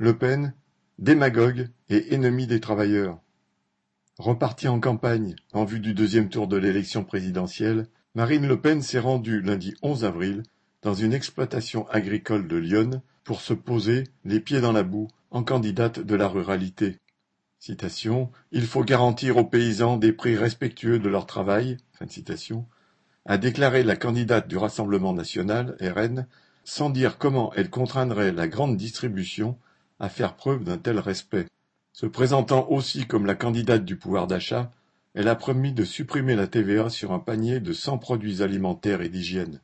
Le Pen, démagogue et ennemi des travailleurs. Repartie en campagne en vue du deuxième tour de l'élection présidentielle, Marine Le Pen s'est rendue lundi 11 avril dans une exploitation agricole de Lyon pour se poser, les pieds dans la boue, en candidate de la ruralité. Citation, Il faut garantir aux paysans des prix respectueux de leur travail, fin de citation, a déclaré la candidate du Rassemblement national, RN, sans dire comment elle contraindrait la grande distribution à faire preuve d'un tel respect. Se présentant aussi comme la candidate du pouvoir d'achat, elle a promis de supprimer la TVA sur un panier de 100 produits alimentaires et d'hygiène.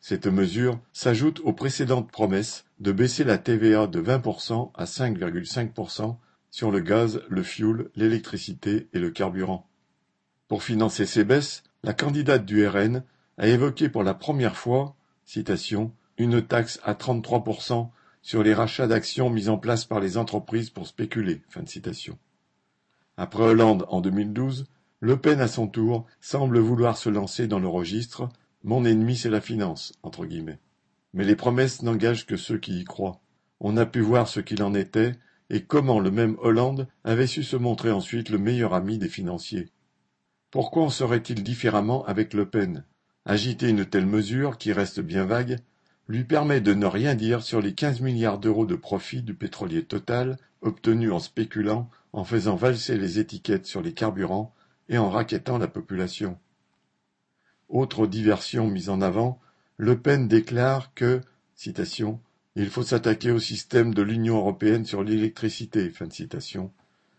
Cette mesure s'ajoute aux précédentes promesses de baisser la TVA de 20% à 5,5% sur le gaz, le fioul, l'électricité et le carburant. Pour financer ces baisses, la candidate du RN a évoqué pour la première fois une taxe à 33% sur les rachats d'actions mis en place par les entreprises pour spéculer. Après Hollande en 2012, Le Pen à son tour semble vouloir se lancer dans le registre Mon ennemi c'est la finance. Mais les promesses n'engagent que ceux qui y croient. On a pu voir ce qu'il en était et comment le même Hollande avait su se montrer ensuite le meilleur ami des financiers. Pourquoi en serait-il différemment avec Le Pen? Agiter une telle mesure, qui reste bien vague, lui permet de ne rien dire sur les 15 milliards d'euros de profit du pétrolier Total obtenus en spéculant, en faisant valser les étiquettes sur les carburants et en raquettant la population. Autre diversion mise en avant, Le Pen déclare que, il faut s'attaquer au système de l'Union européenne sur l'électricité,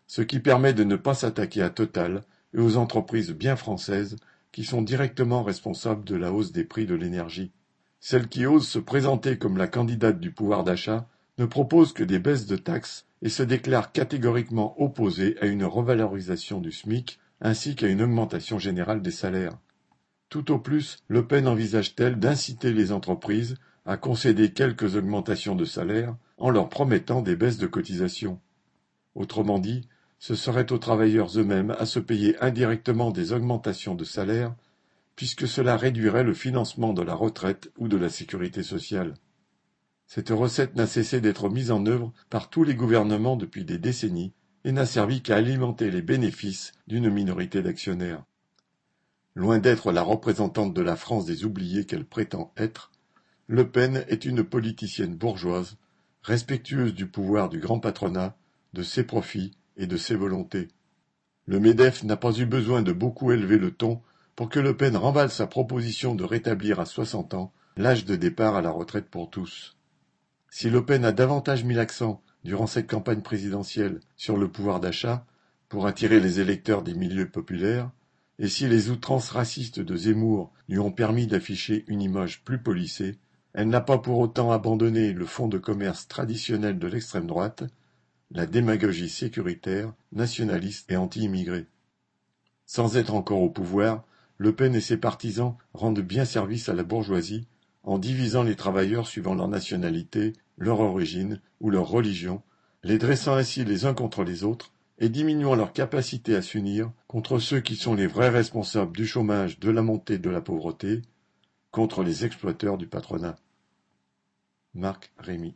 ce qui permet de ne pas s'attaquer à Total et aux entreprises bien françaises qui sont directement responsables de la hausse des prix de l'énergie. Celle qui ose se présenter comme la candidate du pouvoir d'achat ne propose que des baisses de taxes et se déclare catégoriquement opposée à une revalorisation du SMIC ainsi qu'à une augmentation générale des salaires. Tout au plus, Le Pen envisage-t-elle d'inciter les entreprises à concéder quelques augmentations de salaire en leur promettant des baisses de cotisations? Autrement dit, ce serait aux travailleurs eux-mêmes à se payer indirectement des augmentations de salaire, puisque cela réduirait le financement de la retraite ou de la sécurité sociale. Cette recette n'a cessé d'être mise en œuvre par tous les gouvernements depuis des décennies et n'a servi qu'à alimenter les bénéfices d'une minorité d'actionnaires. Loin d'être la représentante de la France des oubliés qu'elle prétend être, le Pen est une politicienne bourgeoise, respectueuse du pouvoir du grand patronat, de ses profits et de ses volontés. Le MEDEF n'a pas eu besoin de beaucoup élever le ton pour que Le Pen remballe sa proposition de rétablir à soixante ans l'âge de départ à la retraite pour tous. Si Le Pen a davantage mis l'accent, durant cette campagne présidentielle, sur le pouvoir d'achat, pour attirer les électeurs des milieux populaires, et si les outrances racistes de Zemmour lui ont permis d'afficher une image plus polissée, elle n'a pas pour autant abandonné le fonds de commerce traditionnel de l'extrême droite, la démagogie sécuritaire, nationaliste et anti-immigré. Sans être encore au pouvoir, Le Pen et ses partisans rendent bien service à la bourgeoisie en divisant les travailleurs suivant leur nationalité, leur origine ou leur religion, les dressant ainsi les uns contre les autres et diminuant leur capacité à s'unir contre ceux qui sont les vrais responsables du chômage, de la montée de la pauvreté, contre les exploiteurs du patronat. Marc Rémy